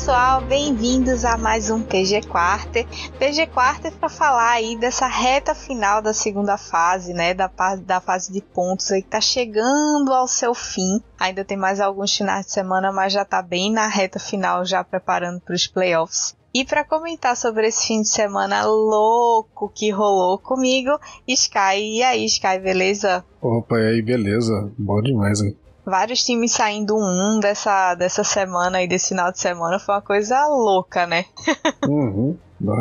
pessoal, bem-vindos a mais um PG Quarter. PG Quarter para falar aí dessa reta final da segunda fase, né, da, da fase de pontos aí que tá chegando ao seu fim. Ainda tem mais alguns finais de semana, mas já tá bem na reta final, já preparando para os playoffs. E para comentar sobre esse fim de semana louco que rolou comigo, Sky. E aí, Sky, beleza? Opa, e aí, beleza? Bom demais, hein? Vários times saindo um dessa, dessa semana e desse final de semana foi uma coisa louca, né? uhum.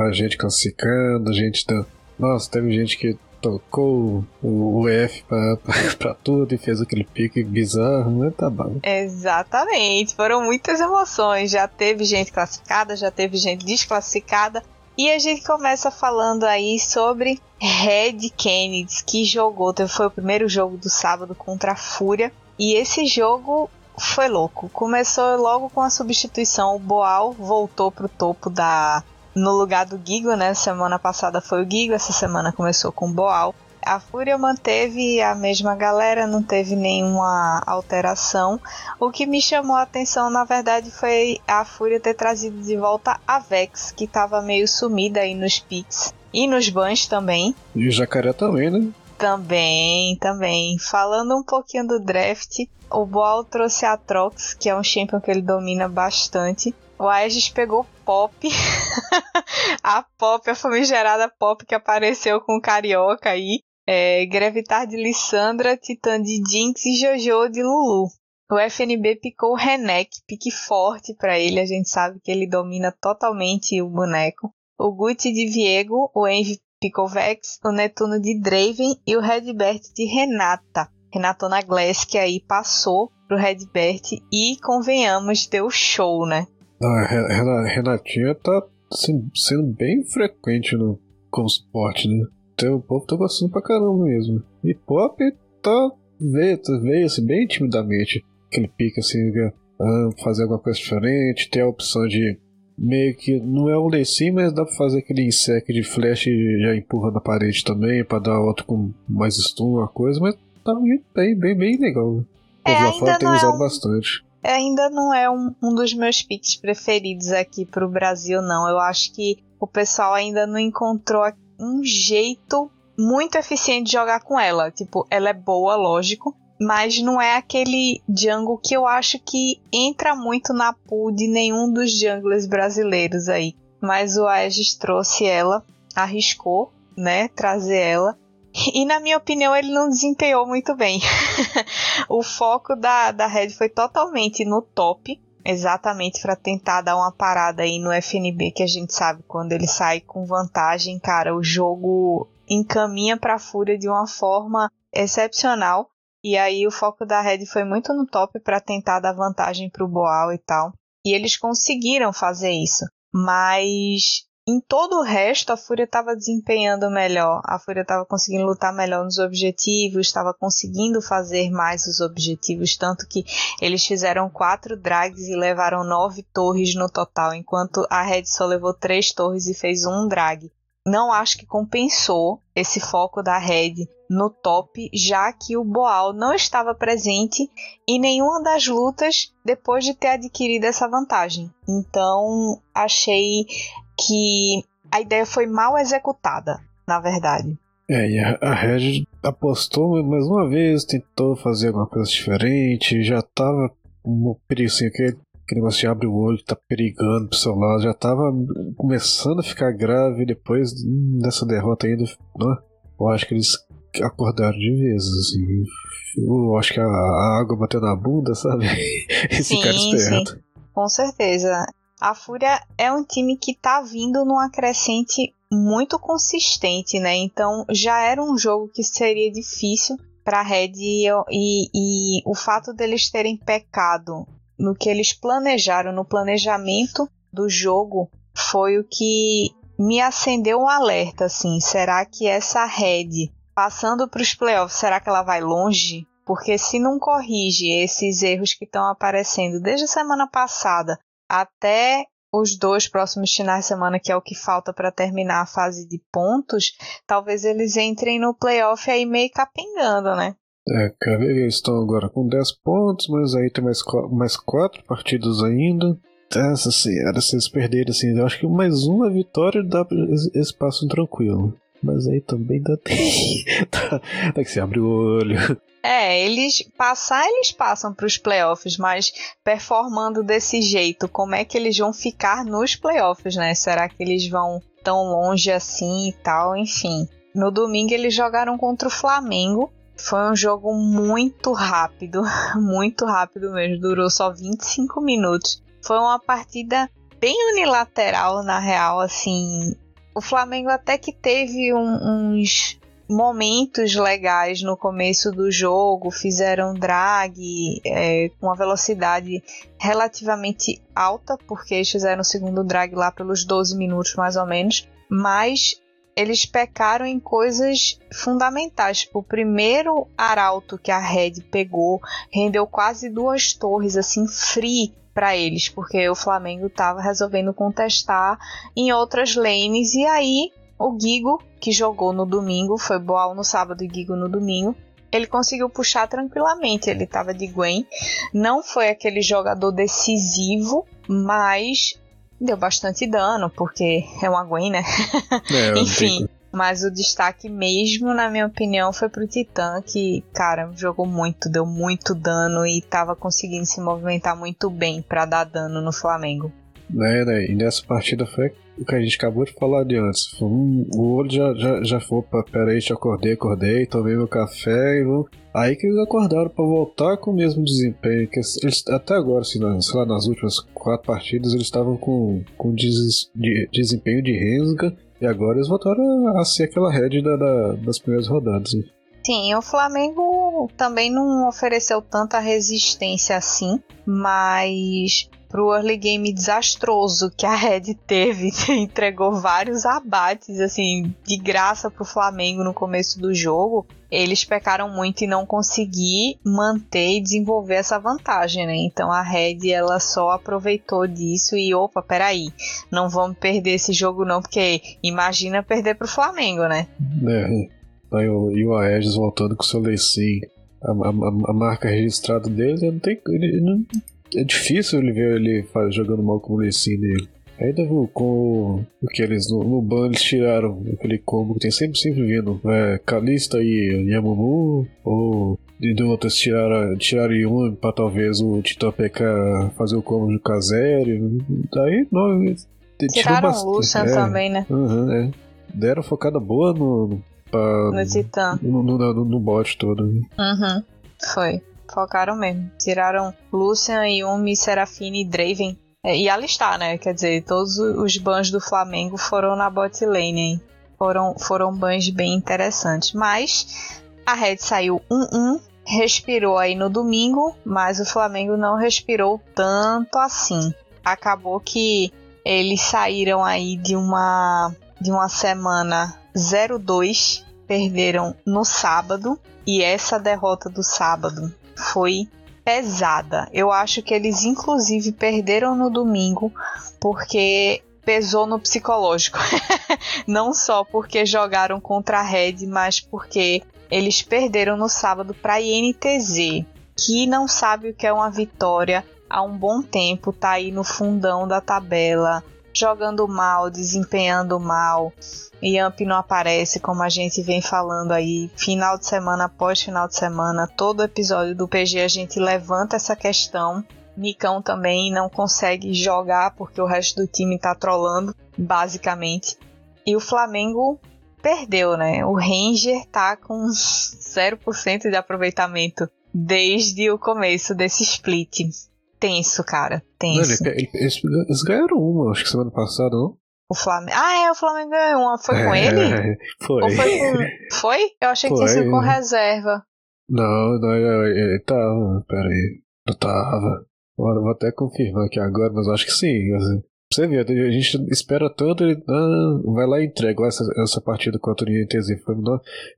A gente classificando, a gente tá. Nossa, teve gente que tocou o, F pra, pra, pra, tudo e fez aquele pique bizarro, né? Tá bom. Exatamente, foram muitas emoções. Já teve gente classificada, já teve gente desclassificada. E a gente começa falando aí sobre Red Kennedy, que jogou, foi o primeiro jogo do sábado contra a Fúria. E esse jogo foi louco. Começou logo com a substituição. O Boal voltou pro topo da. No lugar do Gigo, né? Semana passada foi o Gigo, essa semana começou com o Boal. A Fúria manteve a mesma galera, não teve nenhuma alteração. O que me chamou a atenção, na verdade, foi a Fúria ter trazido de volta a Vex, que estava meio sumida aí nos picks e nos bans também. E o Jacaré também, né? Também, também. Falando um pouquinho do draft, o Boal trouxe a Trox, que é um champion que ele domina bastante. O Aegis pegou Pop. a Pop, a famigerada Pop que apareceu com o Carioca aí. É, Grevitar de Lissandra, Titã de Jinx e Jojo de Lulu. O FNB picou o Renek, pique forte para ele, a gente sabe que ele domina totalmente o boneco. O Gucci de Viego, o Envy Picovex, o Netuno de Draven e o Redbert de Renata. Renatona Glass, que aí passou pro Redbert e, convenhamos, deu show, né? Renatinha tá assim, sendo bem frequente no, como suporte, né? Então, o povo tá gostando pra caramba mesmo. E Pop tá veio, veio assim, bem timidamente. Aquele pique assim, ah, fazer alguma coisa diferente, ter a opção de meio que não é um DC, mas dá pra fazer aquele insect de flash e já empurra na parede também, pra dar outro com mais stun, uma coisa, mas tá bem, bem, bem legal. Né? É, lá fora tem usado é um, bastante. Ainda não é um, um dos meus picks preferidos aqui pro Brasil, não. Eu acho que o pessoal ainda não encontrou um jeito muito eficiente de jogar com ela. Tipo, ela é boa, lógico, mas não é aquele jungle que eu acho que entra muito na pool de nenhum dos junglers brasileiros aí. Mas o Aegis trouxe ela, arriscou, né, trazer ela. E na minha opinião ele não desempenhou muito bem. o foco da, da Red foi totalmente no top, exatamente para tentar dar uma parada aí no FNB, que a gente sabe quando ele sai com vantagem, cara, o jogo encaminha para a Fúria de uma forma excepcional. E aí o foco da Red foi muito no top para tentar dar vantagem para o Boal e tal. E eles conseguiram fazer isso. Mas em todo o resto a Fúria estava desempenhando melhor. A Fúria estava conseguindo lutar melhor nos objetivos, estava conseguindo fazer mais os objetivos, tanto que eles fizeram quatro drags e levaram nove torres no total, enquanto a Red só levou três torres e fez um drag não acho que compensou esse foco da Red no top, já que o Boal não estava presente em nenhuma das lutas depois de ter adquirido essa vantagem. Então, achei que a ideia foi mal executada, na verdade. É, e a, a Red apostou mais uma vez, tentou fazer alguma coisa diferente, já estava um perigo assim, que aquele negócio de abre o olho, tá perigando pro seu lado, já tava começando a ficar grave depois dessa derrota ainda. Né? Eu acho que eles acordaram de vez, assim. Eu acho que a, a água bateu na bunda, sabe? Esse sim, cara esperto. Sim. Com certeza. A Fúria é um time que tá vindo numa crescente muito consistente, né? Então já era um jogo que seria difícil para Red e, e, e, o fato deles terem pecado no que eles planejaram, no planejamento do jogo, foi o que me acendeu um alerta, assim, será que essa Red, passando para os playoffs, será que ela vai longe? porque se não corrige esses erros que estão aparecendo desde a semana passada até os dois próximos finais de semana, que é o que falta para terminar a fase de pontos, talvez eles entrem no playoff aí meio capengando, né? É, cara, eles estão agora com 10 pontos, mas aí tem mais, mais 4 partidas ainda. Essa senhora, se eles perderem assim, eu acho que mais uma vitória dá esse passo tranquilo. Mas aí também dá, dá, dá que se abre o olho. É, eles passar, eles passam para os playoffs, mas performando desse jeito, como é que eles vão ficar nos playoffs, né? Será que eles vão tão longe assim e tal? Enfim. No domingo eles jogaram contra o Flamengo. Foi um jogo muito rápido, muito rápido mesmo, durou só 25 minutos. Foi uma partida bem unilateral, na real, assim. O Flamengo até que teve um, uns momentos legais no começo do jogo, fizeram drag é, com uma velocidade relativamente alta, porque eles fizeram o segundo drag lá pelos 12 minutos mais ou menos, mas eles pecaram em coisas fundamentais. Tipo, o primeiro arauto que a Red pegou rendeu quase duas torres, assim, free para eles, porque o Flamengo estava resolvendo contestar em outras lanes e aí o Gigo, que jogou no domingo, foi Boal no sábado e Gigo no domingo, ele conseguiu puxar tranquilamente. Ele estava de Gwen. Não foi aquele jogador decisivo, mas deu bastante dano, porque é uma Gwen, né? É, Enfim. Mas o destaque mesmo, na minha opinião, foi pro Titã, que, cara, jogou muito, deu muito dano e estava conseguindo se movimentar muito bem para dar dano no Flamengo. É, né? E nessa partida foi o que a gente acabou de falar de antes. O olho já, já, já foi pra. Peraí, te acordei, acordei, tomei meu café e vou. Aí que eles acordaram para voltar com o mesmo desempenho. Que eles, até agora, assim, nas, sei lá, nas últimas quatro partidas, eles estavam com, com des, de, desempenho de Rensga. E agora eles voltaram a, ser aquela rede da, da, das primeiras rodadas. Né? Sim, o Flamengo também não ofereceu tanta resistência assim, mas pro early game desastroso que a Red teve, entregou vários abates assim de graça pro Flamengo no começo do jogo. Eles pecaram muito em não conseguir manter e desenvolver essa vantagem, né? Então a Red ela só aproveitou disso e opa, peraí, não vamos perder esse jogo não, porque imagina perder pro Flamengo, né? É. E o Aegis voltando com o seu Lecim. A, a, a, marca registrada dele não tem. Ele, não, é difícil ele ver ele jogando mal com o Lecim dele. Ainda com o que eles no, no ban eles tiraram aquele combo que tem sempre, sempre vindo. É, Kalista e Yamumu, ou de outras tiraram, tiraram Yumi pra talvez o Titã PK fazer o combo de Kazeri. Daí não. Tiraram o Lucian é, também, né? Uhum, é. Deram focada boa no, pra, no Titã. No, no, no, no bot todo. Né? Uhum. Foi. Focaram mesmo. Tiraram Lucian, Yumi, Serafine e Draven. É, e alistar, né? Quer dizer, todos os bans do Flamengo foram na bot lane, hein? Foram, foram bans bem interessantes. Mas a Red saiu 1-1, respirou aí no domingo, mas o Flamengo não respirou tanto assim. Acabou que eles saíram aí de uma de uma semana 0-2, perderam no sábado e essa derrota do sábado foi pesada. Eu acho que eles inclusive perderam no domingo porque pesou no psicológico. Não só porque jogaram contra a Red, mas porque eles perderam no sábado para a INTZ, que não sabe o que é uma vitória há um bom tempo, tá aí no fundão da tabela, jogando mal, desempenhando mal. Yamp não aparece, como a gente vem falando aí, final de semana após final de semana, todo episódio do PG a gente levanta essa questão. Nicão também não consegue jogar porque o resto do time tá trolando, basicamente. E o Flamengo perdeu, né? O Ranger tá com 0% de aproveitamento desde o começo desse split tenso, cara. Tenso. Não, ele, eles, eles, ganharam uma, acho que semana passada, não? O Flamengo. Ah, é, o Flamengo ganhou uma. Foi com é, ele? Foi. Ou foi com. Foi? Eu achei que foi. tinha sido com reserva. Não, não, ele tava. Pera aí. Não tava. Vou até confirmar aqui agora, mas acho que sim. Assim. Você vê, a gente espera tanto, ele ah, vai lá e entrega essa, essa partida contra o INTZ.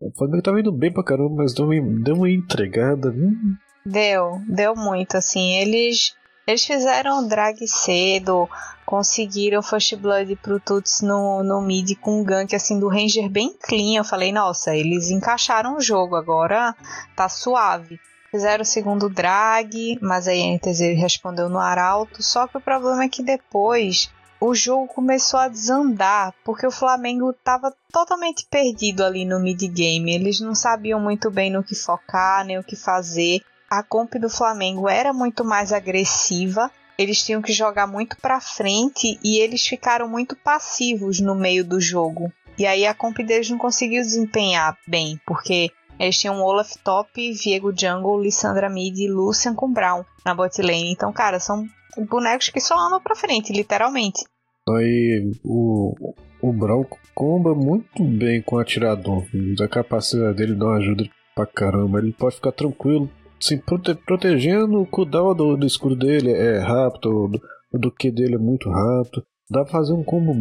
O Flamengo tava indo bem pra caramba, mas deu uma, deu uma entregada. Hum. Deu, deu muito, assim. Eles, eles fizeram o drag cedo, conseguiram First Blood pro Tuts no, no mid com um gank assim do Ranger bem clean. Eu falei, nossa, eles encaixaram o jogo, agora tá suave. Fizeram o segundo drag, mas aí a NTZ respondeu no arauto. Só que o problema é que depois o jogo começou a desandar, porque o Flamengo estava totalmente perdido ali no mid game. Eles não sabiam muito bem no que focar, nem o que fazer. A comp do Flamengo era muito mais agressiva. Eles tinham que jogar muito para frente e eles ficaram muito passivos no meio do jogo. E aí a comp deles não conseguiu desempenhar bem, porque eles tinham Olaf top, Viego jungle, Lissandra mid e Lucian com Brown na bot lane. Então, cara, são bonecos que só andam pra frente, literalmente. Aí o, o Brown comba muito bem com o atirador. A capacidade dele dá uma ajuda pra caramba. Ele pode ficar tranquilo, assim, prote protegendo o cooldown do, do escudo dele é rápido, do, do Q dele é muito rápido. Dá pra fazer um combo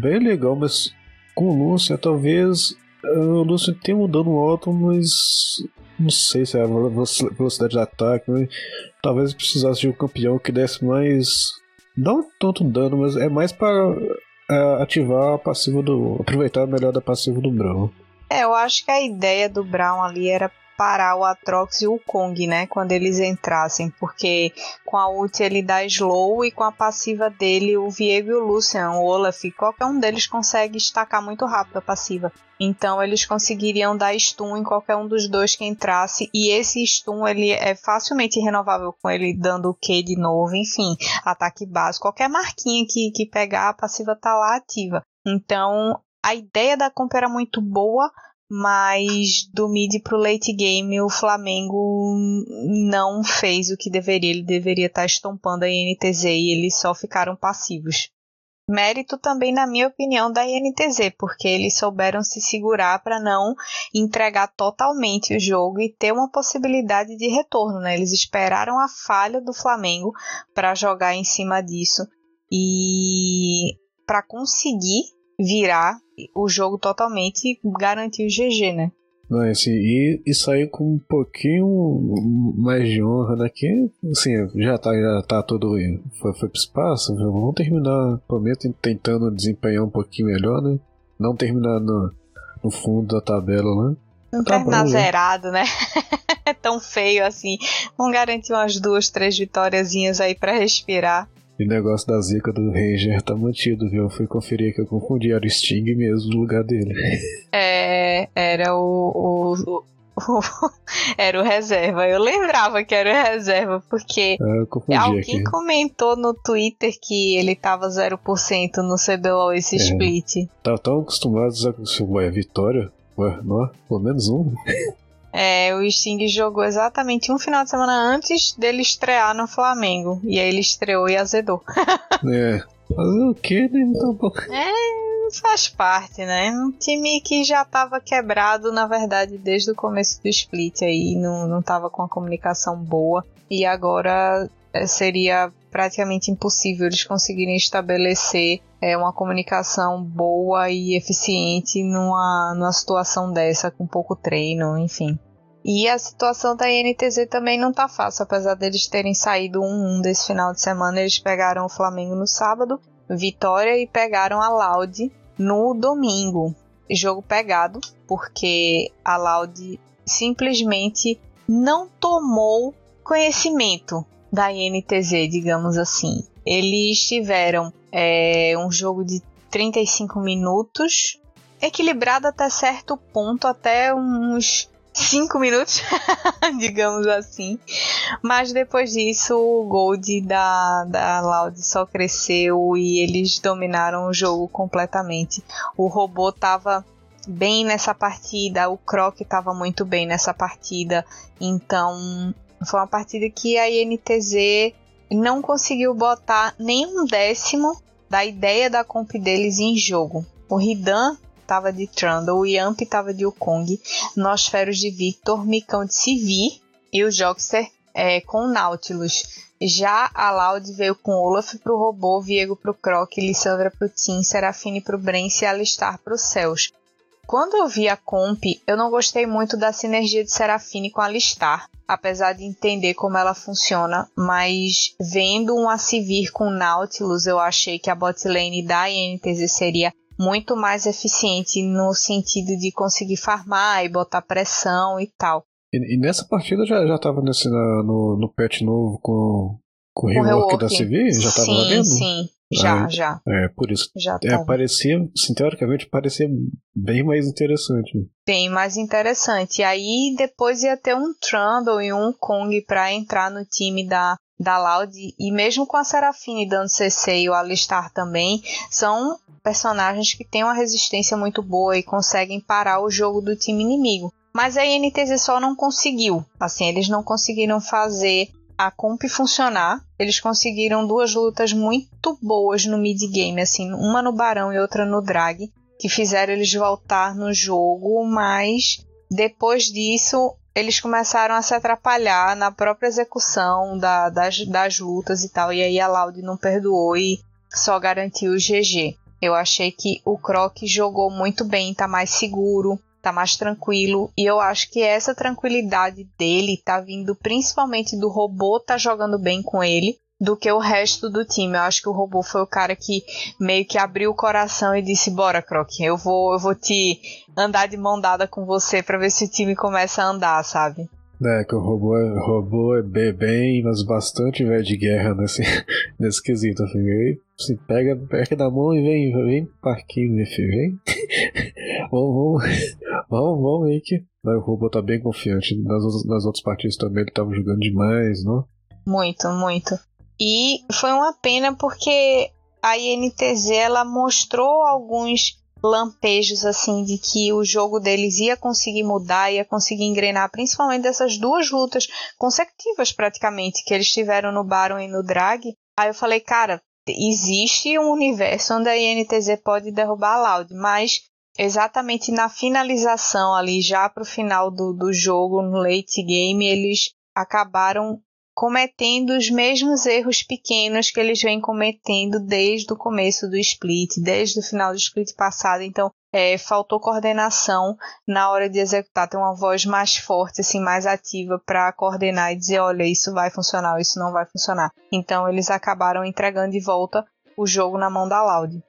bem legal, mas com o Lucian talvez o Lúcio tem um dano alto, mas não sei se é a velocidade de ataque. Né? Talvez precisasse de um campeão que desse mais. Não tanto dano, mas é mais para é, ativar a passiva do. aproveitar melhor da passiva do Brown. É, eu acho que a ideia do Brown ali era parar o Atrox e o Kong, né? Quando eles entrassem, porque com a ult ele dá slow e com a passiva dele, o Viego e o Lucian, o Olaf, qualquer um deles consegue estacar muito rápido a passiva. Então eles conseguiriam dar stun em qualquer um dos dois que entrasse e esse stun ele é facilmente renovável com ele dando o Q de novo, enfim, ataque básico, qualquer marquinha que, que pegar a passiva tá lá ativa. Então a ideia da comp era muito boa, mas do mid pro late game o Flamengo não fez o que deveria, ele deveria estar tá estompando a INTZ e eles só ficaram passivos. Mérito também, na minha opinião, da INTZ, porque eles souberam se segurar para não entregar totalmente o jogo e ter uma possibilidade de retorno. Né? Eles esperaram a falha do Flamengo para jogar em cima disso e para conseguir virar o jogo totalmente e garantir o GG, né? Não, assim, e, e sair com um pouquinho mais de honra daqui, assim, já tá, já tá todo. Foi, foi pro espaço, vamos terminar, prometo, tentando desempenhar um pouquinho melhor, né? Não terminar no, no fundo da tabela, né? Não tá terminar bom, zerado, né? é tão feio assim. Vamos garantir umas duas, três vitóriazinhas aí para respirar. E o negócio da zica do Ranger tá mantido, viu? Eu fui conferir que eu confundi, era o Sting mesmo no lugar dele. É, era o, o, o, era o reserva. Eu lembrava que era o reserva, porque é, alguém aqui. comentou no Twitter que ele tava 0% no CBLOL esse é. split. Tava tão acostumado a ué, vitória. Ué, não, pelo menos um. É, o Sting jogou exatamente um final de semana antes dele estrear no Flamengo. E aí ele estreou e azedou. é. Fazer o que, né? Então, é, faz parte, né? Um time que já tava quebrado, na verdade, desde o começo do split aí, não, não tava com a comunicação boa. E agora é, seria praticamente impossível eles conseguirem estabelecer é, uma comunicação boa e eficiente numa, numa situação dessa, com pouco treino, enfim. E a situação da INTZ também não tá fácil, apesar deles terem saído um, um desse final de semana, eles pegaram o Flamengo no sábado, vitória, e pegaram a Loud no domingo. Jogo pegado, porque a Loud simplesmente não tomou conhecimento da INTZ, digamos assim. Eles tiveram é, um jogo de 35 minutos, equilibrado até certo ponto, até uns 5 minutos, digamos assim. Mas depois disso, o Gold da, da Loud só cresceu e eles dominaram o jogo completamente. O robô tava bem nessa partida, o Croc estava muito bem nessa partida, então foi uma partida que a INTZ não conseguiu botar nem um décimo da ideia da comp deles em jogo. O Ridan tava de Trundle, Yamp tava de Wukong, Nosferos de Victor, Micão de Civi e o Joxer é, com Nautilus. Já a Loud veio com Olaf pro Robô, Viego pro Croc, Lissandra pro Tim, Serafine pro Brence e Alistar pro Céus. Quando eu vi a comp, eu não gostei muito da sinergia de Serafine com Alistar, apesar de entender como ela funciona, mas vendo um Acivir com Nautilus, eu achei que a botlane da INTZ seria muito mais eficiente no sentido de conseguir farmar e botar pressão e tal. E, e nessa partida já, já tava nesse, na, no, no patch novo com, com o rework da CV? Já tava sim, dentro? Sim, já, já. É, por isso. Já é, parecia, assim, teoricamente, parecia bem mais interessante. Bem mais interessante. E aí depois ia ter um Trundle e um Kong para entrar no time da, da Loud. E mesmo com a Serafine dando CC e o Alistar também, são personagens que têm uma resistência muito boa e conseguem parar o jogo do time inimigo. Mas a INTZ só não conseguiu. Assim, eles não conseguiram fazer a comp funcionar. Eles conseguiram duas lutas muito boas no mid game, assim, uma no Barão e outra no Drag, que fizeram eles voltar no jogo, mas depois disso eles começaram a se atrapalhar na própria execução da, das, das lutas e tal. E aí a Loud não perdoou e só garantiu o GG. Eu achei que o Croc jogou muito bem, tá mais seguro tá mais tranquilo. E eu acho que essa tranquilidade dele tá vindo principalmente do robô tá jogando bem com ele do que o resto do time. Eu acho que o robô foi o cara que meio que abriu o coração e disse: "Bora, Croc, eu vou, eu vou te andar de mão dada com você para ver se o time começa a andar, sabe?" É, que o robô é, robô é bem, mas bastante velho de guerra nesse, nesse quesito. Assim, aí, assim, pega, pega da mão e vem, vem parquinho, meu filho, vem. vamos, vamos, vamos, vamos aí que. o robô tá bem confiante. Nas, nas outras partidas também ele tava jogando demais, não? Muito, muito. E foi uma pena porque a INTZ ela mostrou alguns lampejos assim de que o jogo deles ia conseguir mudar, ia conseguir engrenar, principalmente dessas duas lutas consecutivas praticamente que eles tiveram no Baron e no Drag. Aí eu falei, cara, existe um universo onde a INTZ pode derrubar a Loud, mas exatamente na finalização ali, já pro final do, do jogo, no late game, eles acabaram cometendo os mesmos erros pequenos que eles vêm cometendo desde o começo do split, desde o final do split passado. Então, é, faltou coordenação na hora de executar, ter uma voz mais forte, assim, mais ativa para coordenar e dizer, olha, isso vai funcionar, isso não vai funcionar. Então, eles acabaram entregando de volta o jogo na mão da Loud.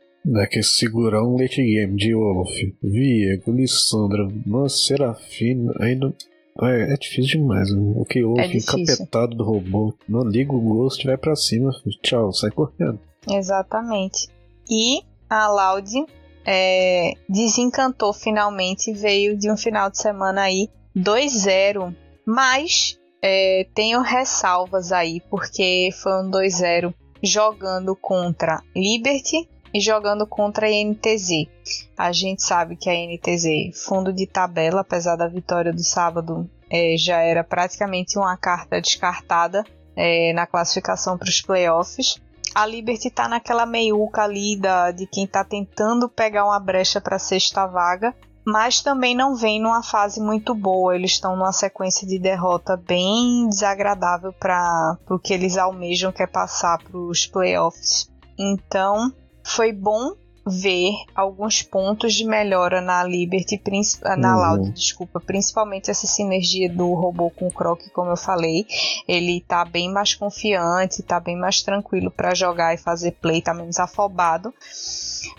Que segurar um late game de Olaf, Viego, Lissandra, Serafina, ainda é, é difícil demais. Né? O que houve, é encapetado do robô. Não liga o Ghost, vai pra cima. Tchau, sai correndo. Exatamente. E a Loud é, desencantou finalmente. Veio de um final de semana aí 2-0. Mas é, tenho ressalvas aí, porque foi um 2-0 jogando contra Liberty e jogando contra a NTZ. A gente sabe que a NTZ, fundo de tabela, apesar da vitória do sábado, é, já era praticamente uma carta descartada é, na classificação para os playoffs. A Liberty está naquela meiuca ali da, de quem está tentando pegar uma brecha para a sexta vaga, mas também não vem numa fase muito boa. Eles estão numa sequência de derrota bem desagradável para o que eles almejam, que é passar para os playoffs. Então, foi bom ver alguns pontos de melhora na Liberty, na uhum. Loud, desculpa, principalmente essa sinergia do robô com o Croc, como eu falei, ele tá bem mais confiante, tá bem mais tranquilo para jogar e fazer play, tá menos afobado.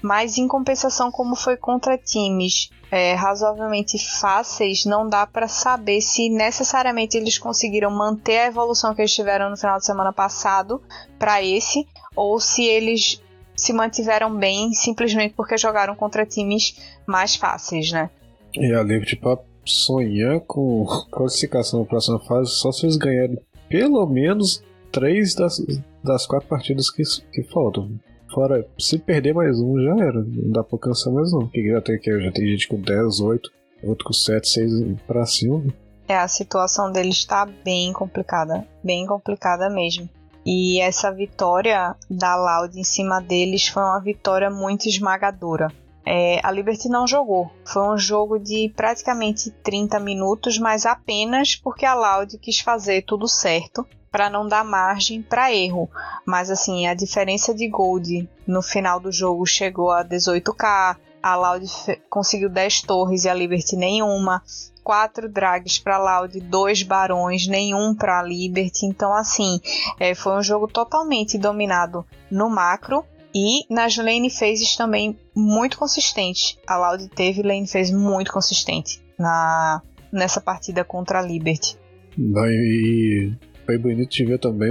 Mas em compensação, como foi contra times é, razoavelmente fáceis, não dá para saber se necessariamente eles conseguiram manter a evolução que eles tiveram no final de semana passado para esse, ou se eles se mantiveram bem simplesmente porque jogaram contra times mais fáceis, né? E a Liberty pra sonhar com classificação na próxima fase só se eles ganharem pelo menos três das, das quatro partidas que, que faltam. Fora, se perder mais um já era, não dá pra alcançar mais não. Porque já tem, já tem gente com 10, 8, outro com 7, 6 pra cima. É, a situação deles tá bem complicada, bem complicada mesmo. E essa vitória da Loud em cima deles foi uma vitória muito esmagadora. é, a Liberty não jogou. Foi um jogo de praticamente 30 minutos, mas apenas porque a Loud quis fazer tudo certo para não dar margem para erro. Mas assim, a diferença de gold no final do jogo chegou a 18k. A Loud conseguiu 10 torres e a Liberty nenhuma. Quatro drags para Loud, dois barões, nenhum para Liberty. Então, assim, é, foi um jogo totalmente dominado no macro e nas lane phases também muito consistente. A Loud teve lane phase muito consistente na, nessa partida contra a Liberty. E foi bonito de ver também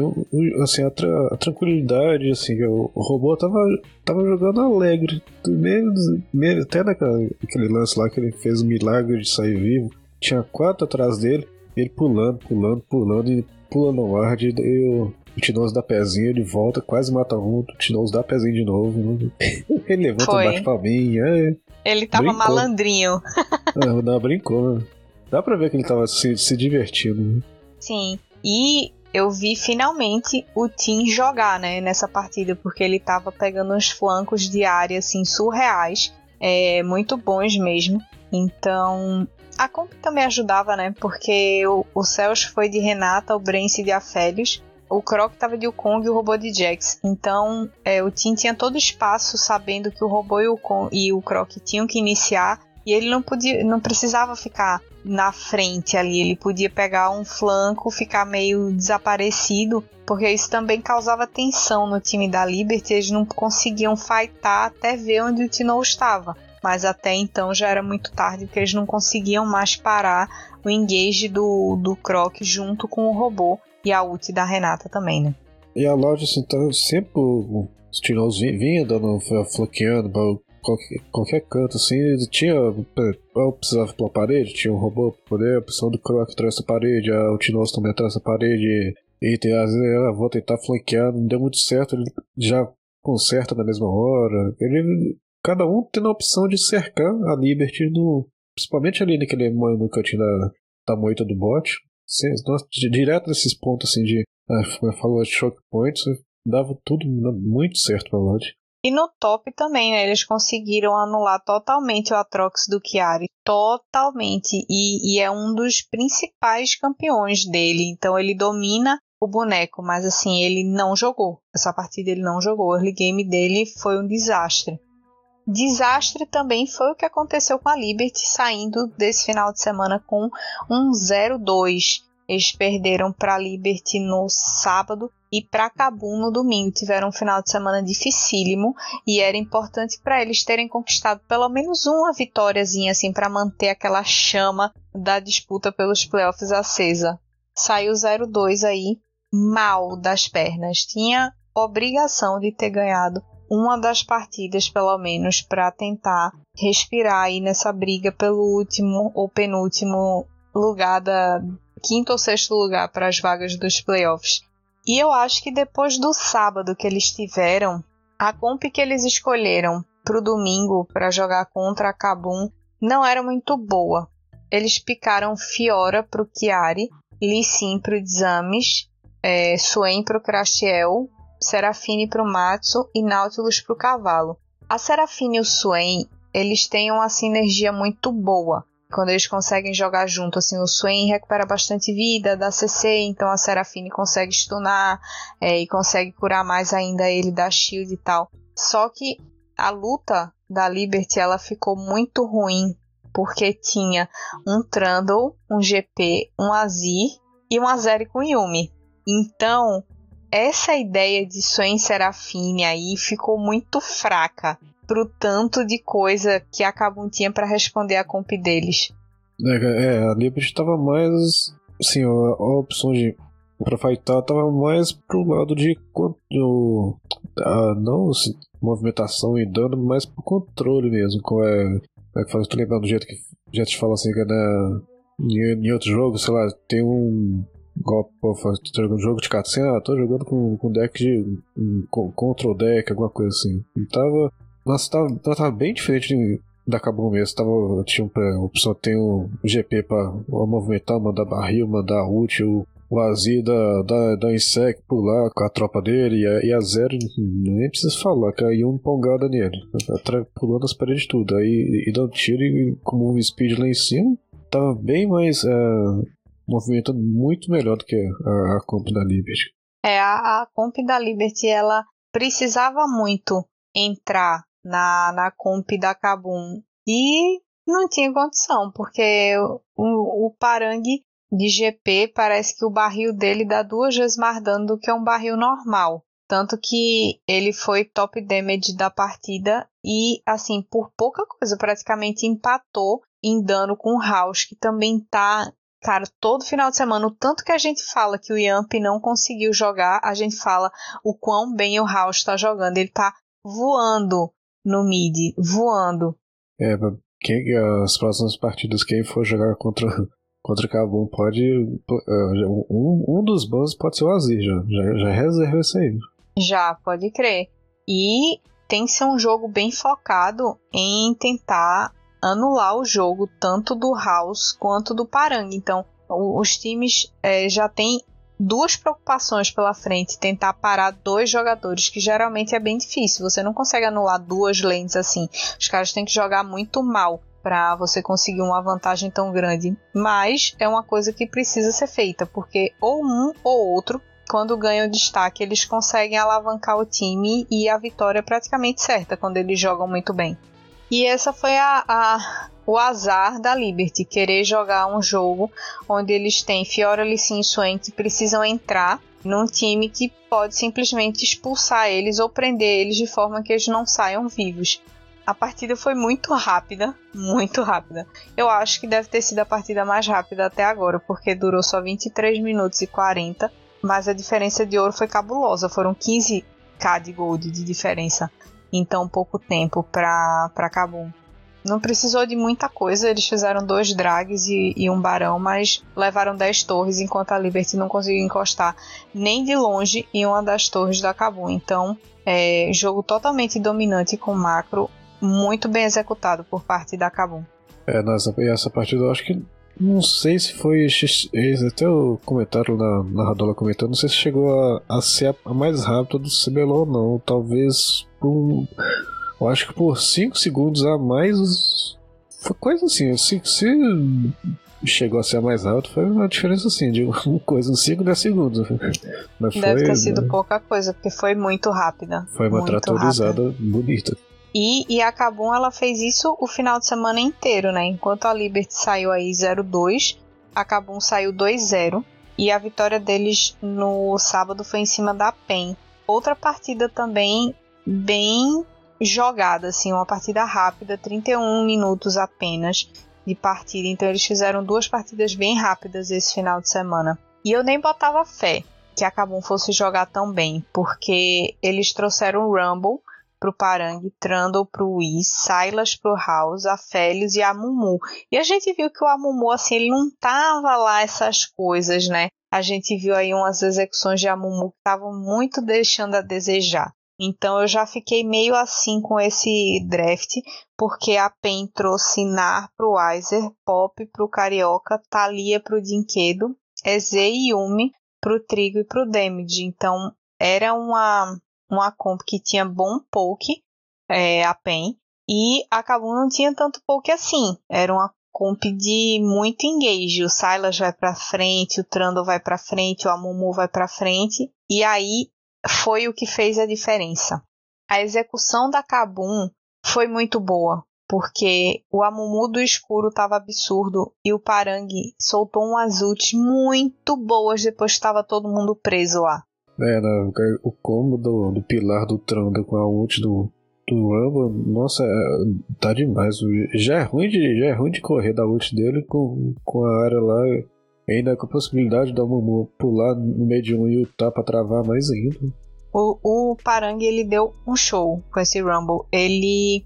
assim, a, tra a tranquilidade, assim, o, robô tava, tava jogando alegre. Mesmo, até naquele lance lá que ele fez o milagre de sair vivo. Tinha quatro atrás dele, ele pulando, pulando, pulando e pulando no ar. E eu, o Tinoz dá pezinho, ele volta, quase mata um, o Tinoz dá pezinho de novo. Né? ele levanta, Foi. bate palminha. É. Ele tava brincou. malandrinho. não, não, brincou. Né? Dá pra ver que ele tava se, se divertindo. Né? Sim. E eu vi finalmente o Tim jogar, né, nessa partida, porque ele tava pegando uns flancos de área assim surreais, é, muito bons mesmo. Então, a comp também ajudava, né? Porque o, o Celso foi de Renata, o Brence de Afélios o Croc tava de Wukong e o robô de Jax. Então, é, o Tim tinha todo espaço sabendo que o robô e o, Kong, e o Croc tinham que iniciar. E ele não podia, não precisava ficar na frente ali, ele podia pegar um flanco, ficar meio desaparecido, porque isso também causava tensão no time da Liberty, eles não conseguiam fightar até ver onde o Tino estava. Mas até então já era muito tarde, porque eles não conseguiam mais parar o engage do, do Croc junto com o robô e a ult da Renata também, né? E a loja, assim, tá sempre os Tinoz vinha dando, floqueando pra qualquer, qualquer canto, assim, tinha. Eu precisava pela parede, tinha um robô pra poder, a opção do Croc atrás da parede, a, o Tinoz também atrás da parede. E tem, às vezes eu vou tentar flanquear, não deu muito certo, ele já conserta na mesma hora. Ele, cada um tendo a opção de cercar a Liberty. Principalmente ali naquele no cantinho da, da moita do bot. Sim, nossa, direto nesses pontos assim de. Ah, como eu falo, de choke points, dava tudo muito certo pra Lodge. E no top também, né? Eles conseguiram anular totalmente o Atrox do Chiari. Totalmente. E, e, é um dos principais campeões dele. Então ele domina o boneco, mas assim, ele não jogou. Essa partida ele não jogou. O early game dele foi um desastre. Desastre também foi o que aconteceu com a Liberty saindo desse final de semana com um 0-2. Eles perderam para a Liberty no sábado e para Cabum no domingo. Tiveram um final de semana dificílimo e era importante para eles terem conquistado pelo menos uma vitóriazinha assim para manter aquela chama da disputa pelos playoffs acesa. Saiu 0-2 aí, mal das pernas. Tinha obrigação de ter ganhado uma das partidas, pelo menos, para tentar respirar aí nessa briga pelo último ou penúltimo lugar da quinto ou sexto lugar para as vagas dos playoffs. E eu acho que depois do sábado que eles tiveram, a comp que eles escolheram para o domingo para jogar contra a Kabum não era muito boa. Eles picaram Fiora para o Chiari, Lee para o Exames, é, Swain para o Crashiel, Serafine para o Matsu e Nautilus para o Cavalo. A Serafine e o Swain, eles têm uma sinergia muito boa. Quando eles conseguem jogar junto, assim, o Swain recupera bastante vida, dá CC, então a Serafine consegue stunar é, e consegue curar mais ainda ele da shield e tal. Só que a luta da Liberty ela ficou muito ruim porque tinha um Trundle, um GP, um Azir e um Azeri com Yumi. Então, essa ideia de Swain Serafine aí ficou muito fraca pro tanto de coisa que a Kabum tinha para responder a comp deles. É, é a Liberty tava mais. Assim, a, a opção de. Pra fightar tava mais pro lado de. a, não assim, movimentação e dano, mas pro controle mesmo. Como é, é que faz? Tô lembrando do jeito que já te fala assim, que é na, em, em outros jogos, sei lá, tem um Igual, pô, jogando jogo de cutscene, ah, tô jogando com, com deck de. Com, control deck, alguma coisa assim. E tava. Nossa, tava, tava bem diferente da Kabum mesmo. Tava, tinha uma opção, tem o GP pra movimentar, mandar barril, mandar ult. O, o Azir da, da, da Insec por lá com a tropa dele e a, e a Zero, nem precisa falar, caiu uma empolgada nele, pulando as paredes tudo, aí e dando tiro e com o speed lá em cima, tava bem mais é, movimentando muito melhor do que a, a comp da Liberty. É, a, a comp da Liberty ela precisava muito entrar na, na comp da Kabum e não tinha condição, porque o, o de GP parece que o barril dele dá duas vezes mais dano do que um barril normal. Tanto que ele foi top damage da partida e, assim, por pouca coisa, praticamente empatou em dano com o House, que também tá. Cara, todo final de semana, o tanto que a gente fala que o Yamp não conseguiu jogar, a gente fala o quão bem o House tá jogando. Ele tá voando no mid, voando. É, quem, as próximas partidas, quem for jogar contra contra Cabum pode. É, um, um dos bans pode ser o Azir, já, já, já reserva isso aí. Já, pode crer. E tem que ser um jogo bem focado em tentar anular o jogo, tanto do House quanto do Parang. Então, os times é, já têm duas preocupações pela frente: tentar parar dois jogadores, que geralmente é bem difícil. Você não consegue anular duas lanes assim. Os caras têm que jogar muito mal para você conseguir uma vantagem tão grande. Mas é uma coisa que precisa ser feita, porque ou um ou outro, quando ganham destaque, eles conseguem alavancar o time e a vitória é praticamente certa quando eles jogam muito bem. E essa foi a, a o azar da Liberty, querer jogar um jogo onde eles têm Fiora, Lissin e Swain que precisam entrar num time que pode simplesmente expulsar eles ou prender eles de forma que eles não saiam vivos. A partida foi muito rápida, muito rápida. Eu acho que deve ter sido a partida mais rápida até agora, porque durou só 23 minutos e 40, mas a diferença de ouro foi cabulosa, foram 15k de gold de diferença em tão pouco tempo para Kabum. Não precisou de muita coisa, eles fizeram dois drags e, e, um barão, mas levaram 10 torres, enquanto a Liberty não conseguiu encostar nem de longe em uma das torres da Kabum. Então, é, jogo totalmente dominante com macro, muito bem executado por parte da Kabum. É, nessa, essa partida eu acho que. Não sei se foi. Até o comentário na narradora comentando, não sei se chegou a, a ser a, mais rápida do CBLOL ou não. Talvez por. Eu acho que por 5 segundos a mais. Foi coisa assim. Se, se chegou a ser a mais alta, foi uma diferença assim, de uma coisa, uns 5 10 segundos. Mas Deve foi, ter sido né? pouca coisa, porque foi muito rápida. Foi uma tratorizada bonita. E, e a Kabum ela fez isso o final de semana inteiro, né? Enquanto a Liberty saiu aí 0-2, a Kabum saiu 2-0. E a vitória deles no sábado foi em cima da PEN. Outra partida também bem jogada, assim, uma partida rápida, 31 minutos apenas de partida. Então eles fizeram duas partidas bem rápidas esse final de semana. E eu nem botava fé que a Kabum fosse jogar tão bem, porque eles trouxeram o Rumble pro Parang, Trundle pro Whis, Silas pro House, a Félios e a Mumu. E a gente viu que o Amumu, assim, ele não tava lá essas coisas, né? A gente viu aí umas execuções de Amumu que estavam muito deixando a desejar. Então eu já fiquei meio assim com esse draft, porque a PEN trouxe Nar pro Weiser, Pop pro Carioca, Thalia pro Dinquedo, Eze e Yumi pro Trigo e pro Damage. Então era uma uma comp que tinha bom poke, é, a PEN, e a Kabum não tinha tanto poke assim. Era uma comp de muito engage. O Silas vai para frente, o Trundle vai para frente, o Amumu vai para frente, e aí foi o que fez a diferença. A execução da Kabum foi muito boa, porque o Amumu do escuro estava absurdo e o Parang soltou umas ults muito boas depois que estava todo mundo preso lá. É, né, o combo do, do pilar do Tranda com a ult do, do Rumble, nossa, é, tá demais. Já é ruim de, já é ruim de correr da ult dele com, com a área lá. Ainda com a possibilidade da Mumu pular no meio de um e ultar pra travar mais ainda. O, o Parang ele deu um show com esse Rumble. Ele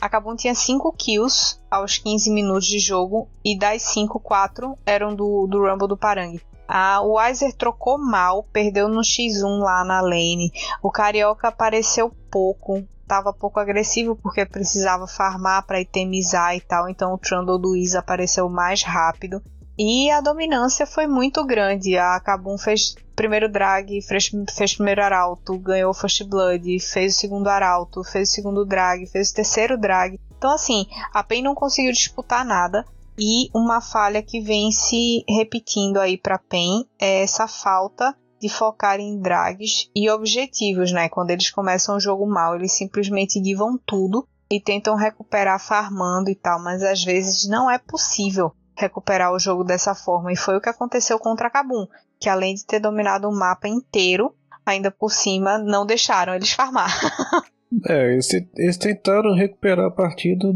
acabou tinha 5 kills aos 15 minutos de jogo e das 5, 4 eram do, do Rumble do Parang. Ah, o Weiser trocou mal, perdeu no X1 lá na lane. O Carioca apareceu pouco, estava pouco agressivo porque precisava farmar para itemizar e tal. Então o Trundle do Wiz apareceu mais rápido. E a dominância foi muito grande. A Kabum fez primeiro drag, fez, fez primeiro arauto, ganhou First Blood, fez o segundo arauto, fez o segundo drag, fez o terceiro drag. Então, assim, a PEN não conseguiu disputar nada. E uma falha que vem se repetindo aí para PEN é essa falta de focar em drags e objetivos, né? Quando eles começam o jogo mal, eles simplesmente divam tudo e tentam recuperar farmando e tal, mas às vezes não é possível recuperar o jogo dessa forma e foi o que aconteceu contra Kabum, que além de ter dominado o mapa inteiro, ainda por cima não deixaram eles farmar. é, eles, eles tentaram recuperar a partida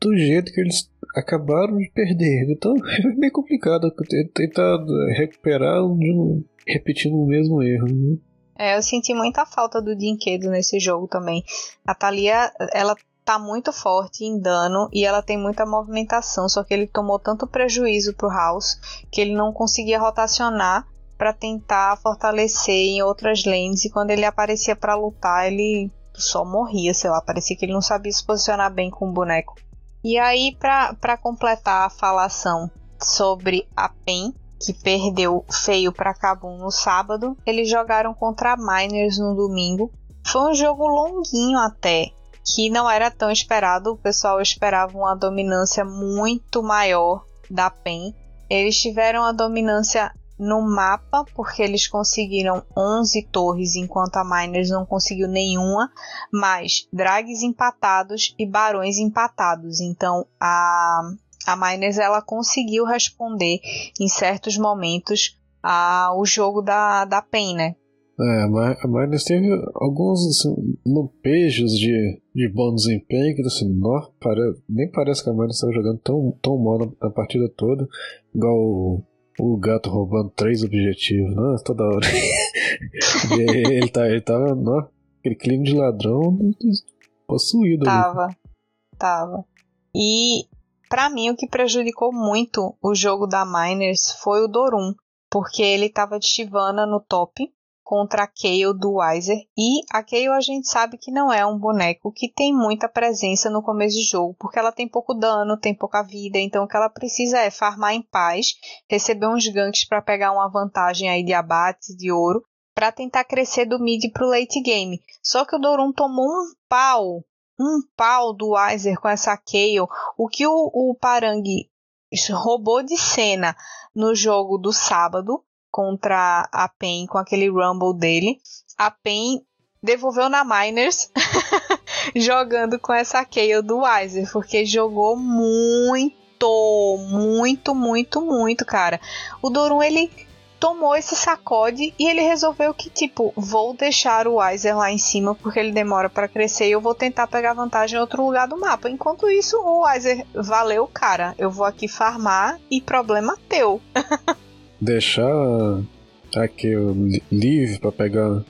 do jeito que eles acabaram de perder. Então é bem complicado tentar recuperar de um, repetindo o mesmo erro. Né? É, eu senti muita falta do Dinquedo nesse jogo também. A Thalia, ela tá muito forte em dano e ela tem muita movimentação, só que ele tomou tanto prejuízo pro House que ele não conseguia rotacionar para tentar fortalecer em outras lanes e quando ele aparecia para lutar, ele só morria, sei lá, parecia que ele não sabia se posicionar bem com o boneco. E aí, para completar a falação sobre a PEN, que perdeu feio para Kabum no sábado, eles jogaram contra a Miners no domingo. Foi um jogo longuinho até, que não era tão esperado. O pessoal esperava uma dominância muito maior da PEN. Eles tiveram a dominância no mapa, porque eles conseguiram 11 torres, enquanto a Miners não conseguiu nenhuma, mas drags empatados e barões empatados. Então a, a Miners ela conseguiu responder em certos momentos ao jogo da, da PEN, né? É, a Miners teve alguns assim, lampejos de, de bom desempenho que assim, não, nem parece que a Miners estava jogando tão, tão mal na, na partida toda, igual o gato roubando três objetivos. Nossa, toda hora. ele, tá, ele tava. Não, aquele clima de ladrão possuído. Tava. Ali. Tava. E para mim o que prejudicou muito o jogo da Miners foi o Dorum. Porque ele tava de Shivana no top contra a Kayle do Weiser. E a Kayle a gente sabe que não é um boneco que tem muita presença no começo de jogo, porque ela tem pouco dano, tem pouca vida, então o que ela precisa é farmar em paz, receber uns ganks para pegar uma vantagem aí de abate, de ouro, para tentar crescer do mid pro late game. Só que o Dorum tomou um pau, um pau do Weiser com essa Kayle, o que o, o Parang roubou de cena no jogo do sábado, contra a PEN com aquele Rumble dele. A PEN devolveu na Miners jogando com essa Kayle do Weiser, porque jogou muito, muito, muito, muito, cara. O Dorum ele tomou esse sacode e ele resolveu que tipo, vou deixar o Weiser lá em cima porque ele demora para crescer e eu vou tentar pegar vantagem em outro lugar do mapa. Enquanto isso, o Weiser valeu, cara. Eu vou aqui farmar e problema teu. deixar aqui livre para pegar.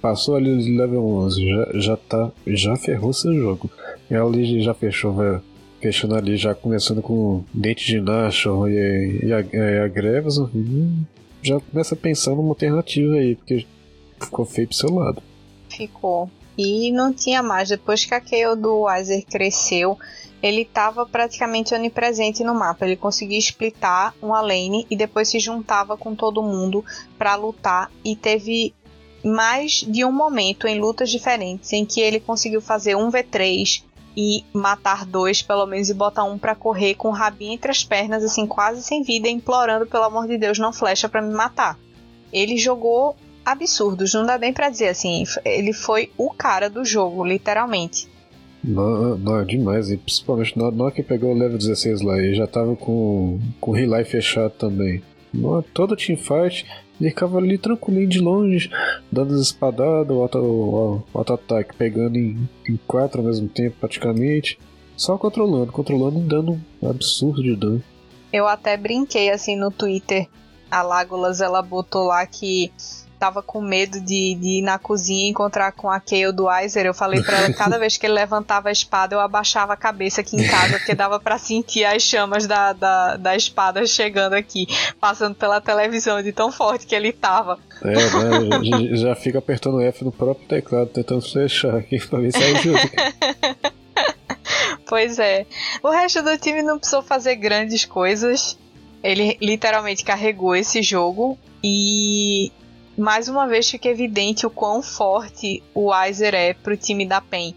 Passou ali o level 11, já, já tá. Já ferrou seu jogo. E ali já fechou, velho. Fechando ali, já começando com dente de Nashor e, e, a, e a Greves, já começa a pensar numa alternativa aí, porque ficou feio pro seu lado. Ficou. E não tinha mais. Depois que a KO do Weiser cresceu, ele estava praticamente onipresente no mapa. Ele conseguia splitar uma lane e depois se juntava com todo mundo para lutar. E teve mais de um momento em lutas diferentes em que ele conseguiu fazer um v3 e matar dois, pelo menos, e botar um para correr com o rabinho entre as pernas, assim, quase sem vida, implorando, pelo amor de Deus, não flecha para me matar. Ele jogou absurdos, não dá nem pra dizer assim, ele foi o cara do jogo, literalmente. Não, não, é demais. E principalmente na hora que pegou o level 16 lá e já tava com, com relay fechado também. Não, todo teamfight ele ficava ali tranquilinho de longe, dando as espadadas, o auto-ataque, pegando em, em quatro ao mesmo tempo praticamente. Só controlando, controlando e dando um absurdo de dano. Eu até brinquei assim no Twitter. A Lágolas ela botou lá que tava com medo de, de ir na cozinha e encontrar com a Kayle do Weiser. Eu falei para ela cada vez que ele levantava a espada, eu abaixava a cabeça aqui em casa, porque dava para sentir as chamas da, da, da espada chegando aqui, passando pela televisão de tão forte que ele tava. É, né? já fica apertando F no próprio teclado, tentando fechar aqui pra ver se ajuda. Pois é. O resto do time não precisou fazer grandes coisas Ele literalmente carregou esse jogo e mais uma vez fica evidente o quão forte o Weiser é pro time da PEN.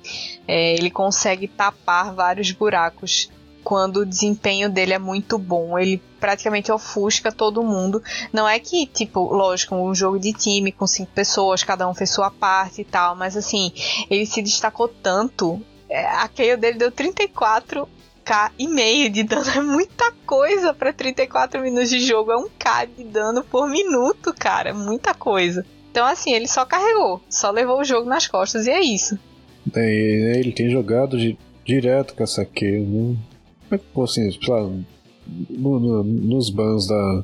É, ele consegue tapar vários buracos quando o desempenho dele é muito bom. Ele praticamente ofusca todo mundo. Não é que, tipo, lógico, um jogo de time com cinco pessoas, cada um fez sua parte e tal, mas assim, ele se destacou tanto. É, a dele deu 34 K e meio de dano. É muita coisa para 34 minutos de jogo. É um K de dano por minuto, cara. É muita coisa. Então, assim, ele só carregou, só levou o jogo nas costas e é isso. É, ele tem jogado de, direto com essa Q, né? Como é que, pô, assim, sei lá, no, no, nos bans da,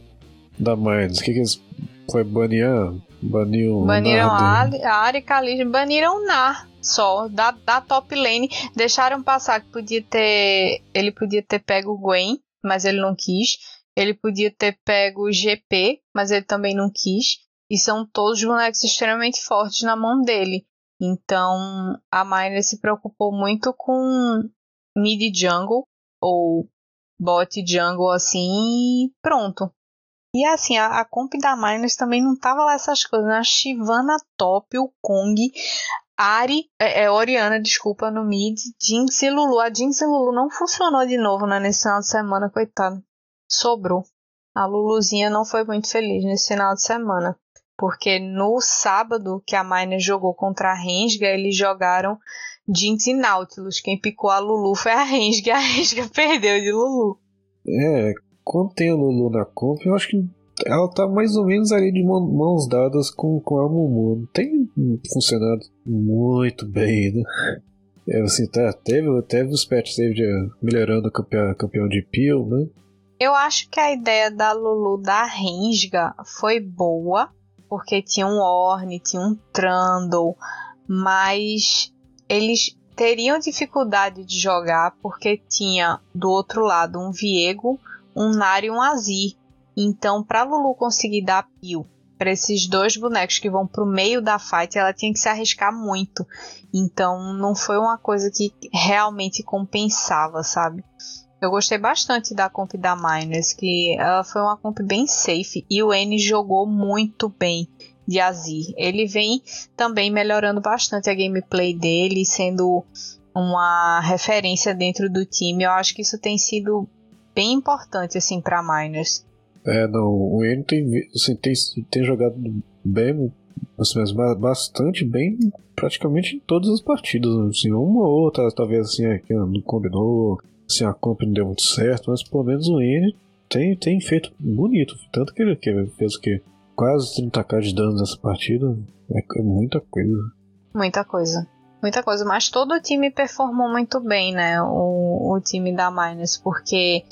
da Minds, o que, que eles. Foi banear? Baniu Baniram a Ari, Kalish, baniram Nar só, da, da top lane. Deixaram passar que podia ter. Ele podia ter pego o Gwen, mas ele não quis. Ele podia ter pego o GP, mas ele também não quis. E são todos bonecos extremamente fortes na mão dele. Então a Miner se preocupou muito com mid jungle ou bot jungle assim e pronto. E assim, a, a comp da Miners também não tava lá essas coisas. Né? A Shivana top, o Kong, Ari, é, é, Oriana, desculpa, no mid, Jinx e Lulu. A Jinx e Lulu não funcionou de novo né, nesse final de semana, coitado. Sobrou. A Luluzinha não foi muito feliz nesse final de semana. Porque no sábado que a Miner jogou contra a Rensga, eles jogaram Jinx e Nautilus. Quem picou a Lulu foi a Rensga. A Rensga perdeu de Lulu. É, quando tem a Lulu na comp, eu acho que ela tá mais ou menos ali de mãos dadas com, com a Mumu. Não tem funcionado muito bem, né? É, assim, tá, teve, teve os patches teve melhorando o campeão, campeão de Peel, né? Eu acho que a ideia da Lulu da Rensga foi boa, porque tinha um Orne, tinha um Trundle, mas eles teriam dificuldade de jogar porque tinha do outro lado um Viego, um Nari e um Azir. Então, para Lulu conseguir dar peel para esses dois bonecos que vão pro meio da fight, ela tinha que se arriscar muito. Então, não foi uma coisa que realmente compensava, sabe? Eu gostei bastante da comp da Miners, que ela foi uma comp bem safe e o N jogou muito bem de Azir. Ele vem também melhorando bastante a gameplay dele, sendo uma referência dentro do time. Eu acho que isso tem sido bem importante assim para Miners. É, não, o N tem, assim, tem, tem jogado bem, assim, bastante bem praticamente em todas as partidas. Assim, uma ou outra, talvez assim, é, não combinou, assim, a comp não deu muito certo, mas pelo menos o N tem, tem feito bonito. Tanto que ele, que fez o quê? Quase 30k de dano nessa partida. É, é muita coisa. Muita coisa muita coisa, mas todo o time performou muito bem, né? O, o time da Miners, porque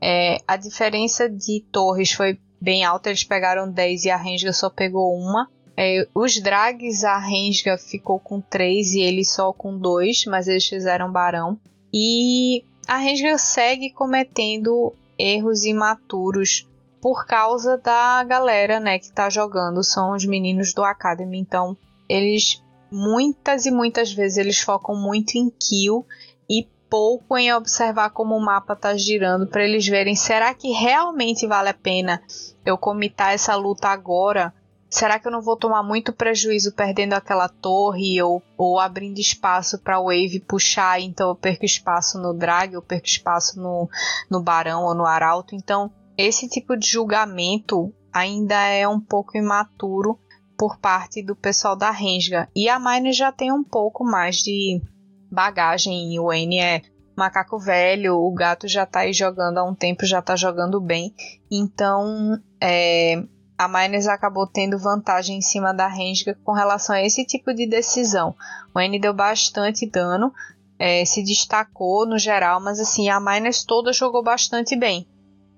é, a diferença de torres foi bem alta, eles pegaram 10 e a Rensga só pegou uma. É, os drags, a Rensga ficou com 3 e ele só com 2, mas eles fizeram barão. E a Rensga segue cometendo erros imaturos por causa da galera, né, que tá jogando, são os meninos do Academy, então eles muitas e muitas vezes eles focam muito em kill e pouco em observar como o mapa está girando para eles verem será que realmente vale a pena eu comitar essa luta agora? Será que eu não vou tomar muito prejuízo perdendo aquela torre ou, ou abrindo espaço para o Wave puxar, então eu perco espaço no Drag, eu perco espaço no, no Barão ou no Arauto? Então, esse tipo de julgamento ainda é um pouco imaturo por parte do pessoal da Rensga. E a Mine já tem um pouco mais de bagagem. O N é macaco velho, o gato já tá aí jogando há um tempo, já tá jogando bem. Então, é, a Miners acabou tendo vantagem em cima da Rensga com relação a esse tipo de decisão. O N deu bastante dano, é, se destacou no geral, mas assim, a Miners toda jogou bastante bem.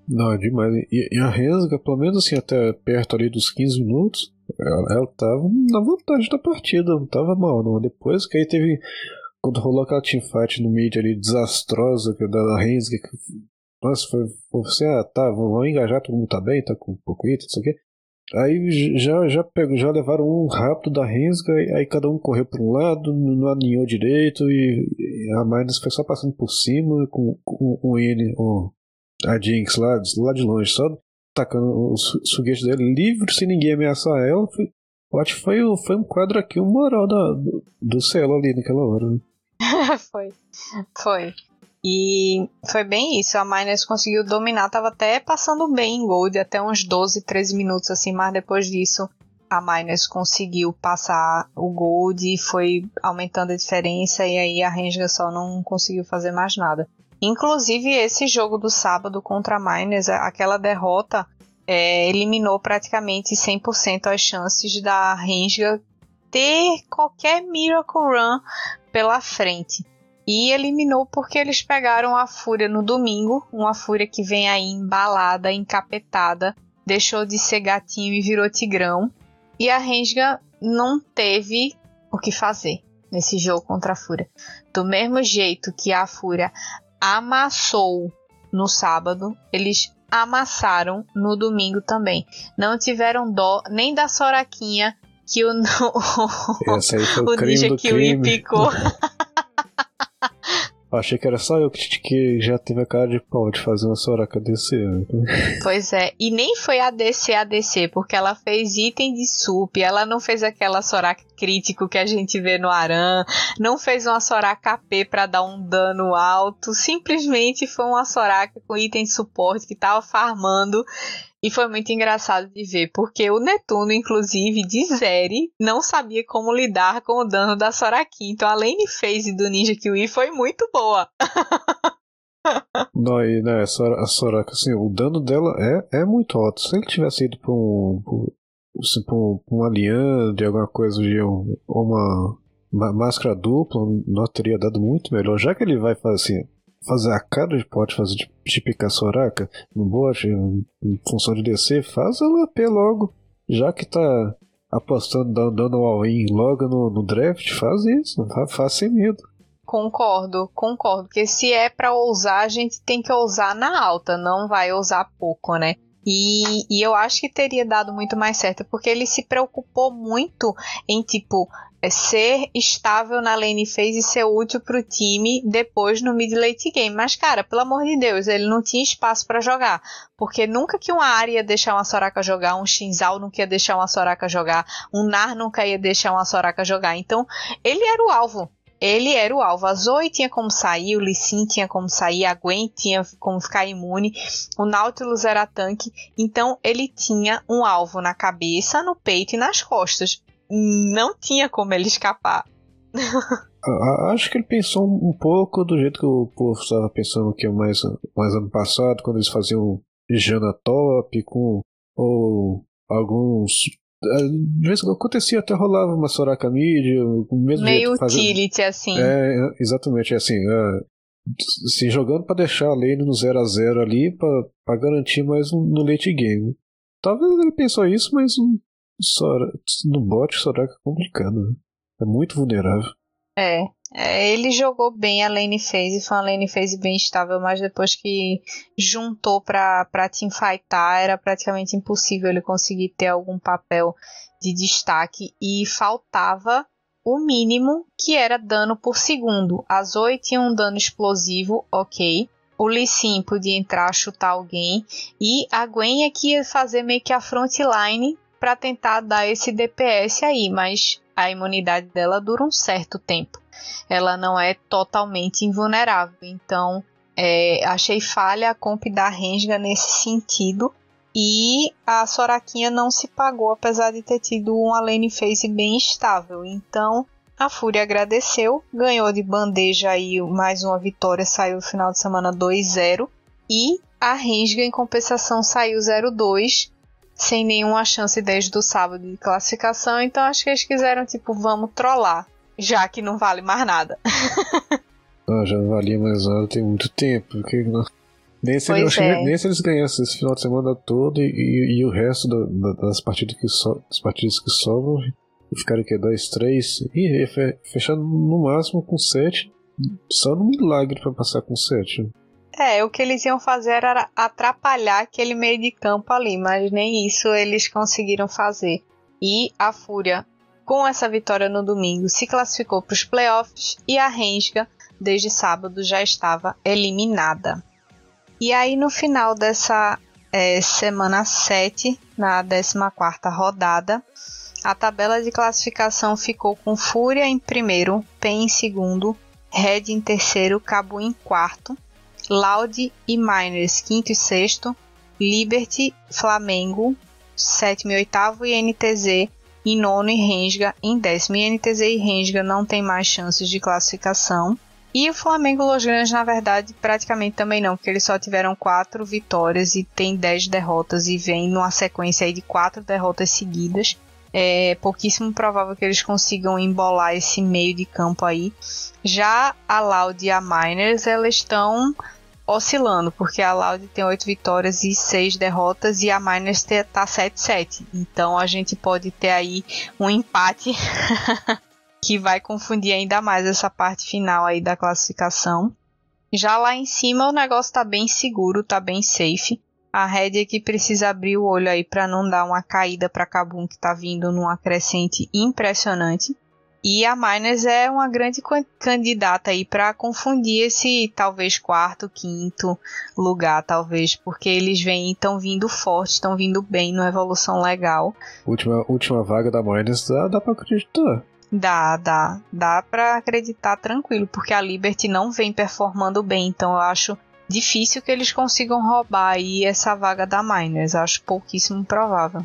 Não, é demais. E, e a Rensga, pelo menos assim, até perto ali dos 15 minutos, ela tava na vantagem da partida, não tava mal, não. Depois que aí teve. Quando rolou aquela teamfight no mid ali desastrosa que da Rensga, que. Nossa, foi, foi assim, ah, tá, vamos engajar, todo mundo tá bem, tá com pouco item, isso aqui. Aí já, já, pegou, já levaram um rápido da Rensga, aí cada um correu para um lado, não alinhou direito, e, a Minus foi só passando por cima com, com o N, o, a Jinx lá, lá de longe, só tacando os foguetes dele livre, sem ninguém ameaçar ela. Foi, eu acho que foi, foi um quadro aqui, o moral da, do, do ali naquela hora. Né? foi. Foi. E foi bem isso, a Miners conseguiu dominar, tava até passando bem em Gold, até uns 12, 13 minutos assim, mas depois disso a Miners conseguiu passar o Gold e foi aumentando a diferença e aí a Renga só não conseguiu fazer mais nada. Inclusive esse jogo do sábado contra a Miners, aquela derrota é, eliminou praticamente 100% as chances da Renga ter qualquer Miracle Run pela frente. E eliminou porque eles pegaram a Fúria no domingo, uma Fúria que vem aí embalada, encapetada, deixou de ser gatinho e virou tigrão. E a Rensga não teve o que fazer nesse jogo contra a Fúria. Do mesmo jeito que a Fúria amassou no sábado, eles amassaram no domingo também. Não tiveram dó nem da Soraquinha que o, o, o, o Ninja Kiwi picou. Achei que era só eu que, que já teve a cara de pau de fazer uma Soraka DC. Pois é, e nem foi a DC a DC, porque ela fez item de sup, ela não fez aquela Soraka crítico que a gente vê no Aran, não fez uma Soraka AP para dar um dano alto, simplesmente foi uma Soraka com item de suporte que tava farmando e foi muito engraçado de ver, porque o Netuno, inclusive, de Zeri, não sabia como lidar com o dano da Soraki. Então a lane phase do Ninja Kiwi foi muito boa. não, e né, a Soraka, assim, o dano dela é, é muito alto. Se ele tivesse ido pra um. Assim, pra, um, pra uma aliança de alguma coisa de um, uma, uma máscara dupla, nós teria dado muito melhor. Já que ele vai fazer assim, fazer a cara de pode fazer de, de picar Soraka no bot, em, função de descer, faz ela AP logo. Já que tá apostando, dando, dando all-in logo no, no, draft, faz isso, faz sem medo. Concordo, concordo. Porque se é para ousar, a gente tem que ousar na alta, não vai ousar pouco, né? E, e, eu acho que teria dado muito mais certo, porque ele se preocupou muito em, tipo, é ser estável na lane phase e ser útil pro time depois no mid late game. Mas, cara, pelo amor de Deus, ele não tinha espaço para jogar. Porque nunca que uma área ia deixar uma Soraka jogar, um Shinzal nunca ia deixar uma Soraka jogar, um Nar nunca ia deixar uma Soraka jogar. Então, ele era o alvo. Ele era o alvo. A Zoe tinha como sair, o Lee Sin tinha como sair, a Gwen tinha como ficar imune, o Nautilus era tanque. Então ele tinha um alvo na cabeça, no peito e nas costas não tinha como ele escapar. Acho que ele pensou um pouco do jeito que o povo estava pensando que é mais, mais ano passado, quando eles faziam Jana Top com ou alguns. De vez em quando acontecia, até rolava uma Soraka Mid, mesmo Meio utility, assim. É, exatamente, é assim. É, assim, jogando para deixar a lane no 0 a 0 ali, para garantir mais um, no late game. Talvez ele pensou isso, mas Sora, no bot, Soraka é complicado. Né? É muito vulnerável. É, é, ele jogou bem a lane phase, foi uma lane phase bem estável, mas depois que juntou pra, pra teamfightar, era praticamente impossível ele conseguir ter algum papel de destaque e faltava o mínimo que era dano por segundo. A Zoe tinha um dano explosivo, ok. O Lee Sin podia entrar, chutar alguém. E a Gwen é que ia fazer meio que a frontline para tentar dar esse DPS aí, mas a imunidade dela dura um certo tempo. Ela não é totalmente invulnerável. Então, é, achei falha a comp da Renga nesse sentido. E a Soraquinha não se pagou, apesar de ter tido uma lane phase bem estável. Então, a Fúria agradeceu, ganhou de bandeja aí mais uma vitória, saiu no final de semana 2-0. E a Rensga, em compensação, saiu 0-2 sem nenhuma chance desde o sábado de classificação, então acho que eles quiseram, tipo, vamos trollar, já que não vale mais nada. ah, já valia mais nada tem muito tempo, porque não... nem, se eles, é. nem se eles ganhassem esse final de semana todo e, e, e o resto da, da, das, partidas que so, das partidas que sobram, ficaram aqui 2, 3, e fechando no máximo com 7, só no milagre para passar com 7. É, o que eles iam fazer era atrapalhar aquele meio de campo ali, mas nem isso eles conseguiram fazer. E a Fúria, com essa vitória no domingo, se classificou para os playoffs e a Rensga, desde sábado, já estava eliminada. E aí no final dessa é, semana 7, na 14 rodada, a tabela de classificação ficou com Fúria em primeiro, PEN em segundo, Red em terceiro, Cabo em quarto, Loud e Miners quinto e sexto, Liberty, Flamengo sétimo e oitavo e NTZ em nono e Rensga em décimo. E NTZ e Rensga não tem mais chances de classificação. E o Flamengo Los Grandes, na verdade, praticamente também não, porque eles só tiveram quatro vitórias e tem dez derrotas e vem numa sequência de quatro derrotas seguidas. É pouquíssimo provável que eles consigam embolar esse meio de campo aí. Já a Loud e a Miners, elas estão oscilando, porque a Loud tem oito vitórias e seis derrotas e a Miners tá 7-7. Então a gente pode ter aí um empate que vai confundir ainda mais essa parte final aí da classificação. Já lá em cima o negócio tá bem seguro, tá bem safe. A Red aqui precisa abrir o olho aí para não dar uma caída para Kabum que tá vindo numa crescente impressionante. E a Miners é uma grande candidata aí para confundir esse talvez quarto, quinto lugar, talvez, porque eles vêm estão vindo fortes, estão vindo bem numa evolução legal. Última, última vaga da Miners dá, dá para acreditar. Dá, dá. Dá pra acreditar tranquilo, porque a Liberty não vem performando bem, então eu acho difícil que eles consigam roubar aí essa vaga da Miners. Acho pouquíssimo provável.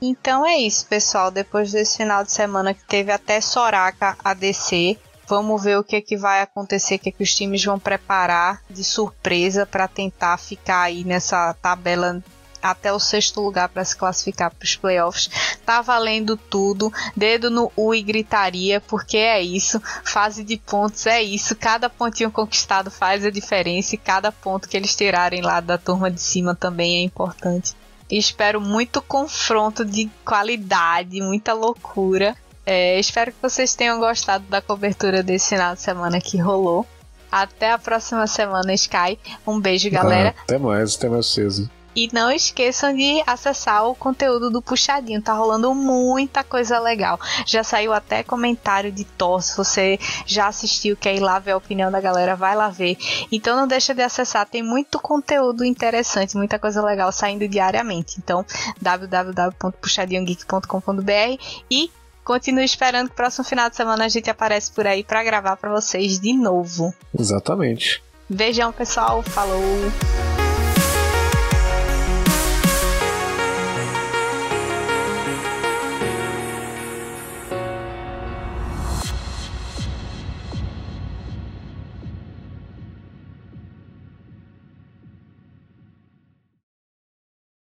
Então é isso, pessoal. Depois desse final de semana que teve até Soraka a descer, vamos ver o que, é que vai acontecer, o que, é que os times vão preparar de surpresa para tentar ficar aí nessa tabela até o sexto lugar para se classificar para os playoffs. Tá valendo tudo, dedo no U e gritaria, porque é isso. Fase de pontos é isso. Cada pontinho conquistado faz a diferença e cada ponto que eles tirarem lá da turma de cima também é importante. Espero muito confronto de qualidade, muita loucura. É, espero que vocês tenham gostado da cobertura desse final de semana que rolou. Até a próxima semana, Sky. Um beijo, galera. Ah, até mais, até mais cedo. E não esqueçam de acessar o conteúdo do Puxadinho, tá rolando muita coisa legal. Já saiu até comentário de Thor, se você já assistiu, quer ir lá ver a opinião da galera, vai lá ver. Então não deixa de acessar, tem muito conteúdo interessante, muita coisa legal saindo diariamente. Então www.puxadinhogeek.com.br e continue esperando que próximo final de semana a gente aparece por aí para gravar para vocês de novo. Exatamente. Beijão, pessoal. Falou.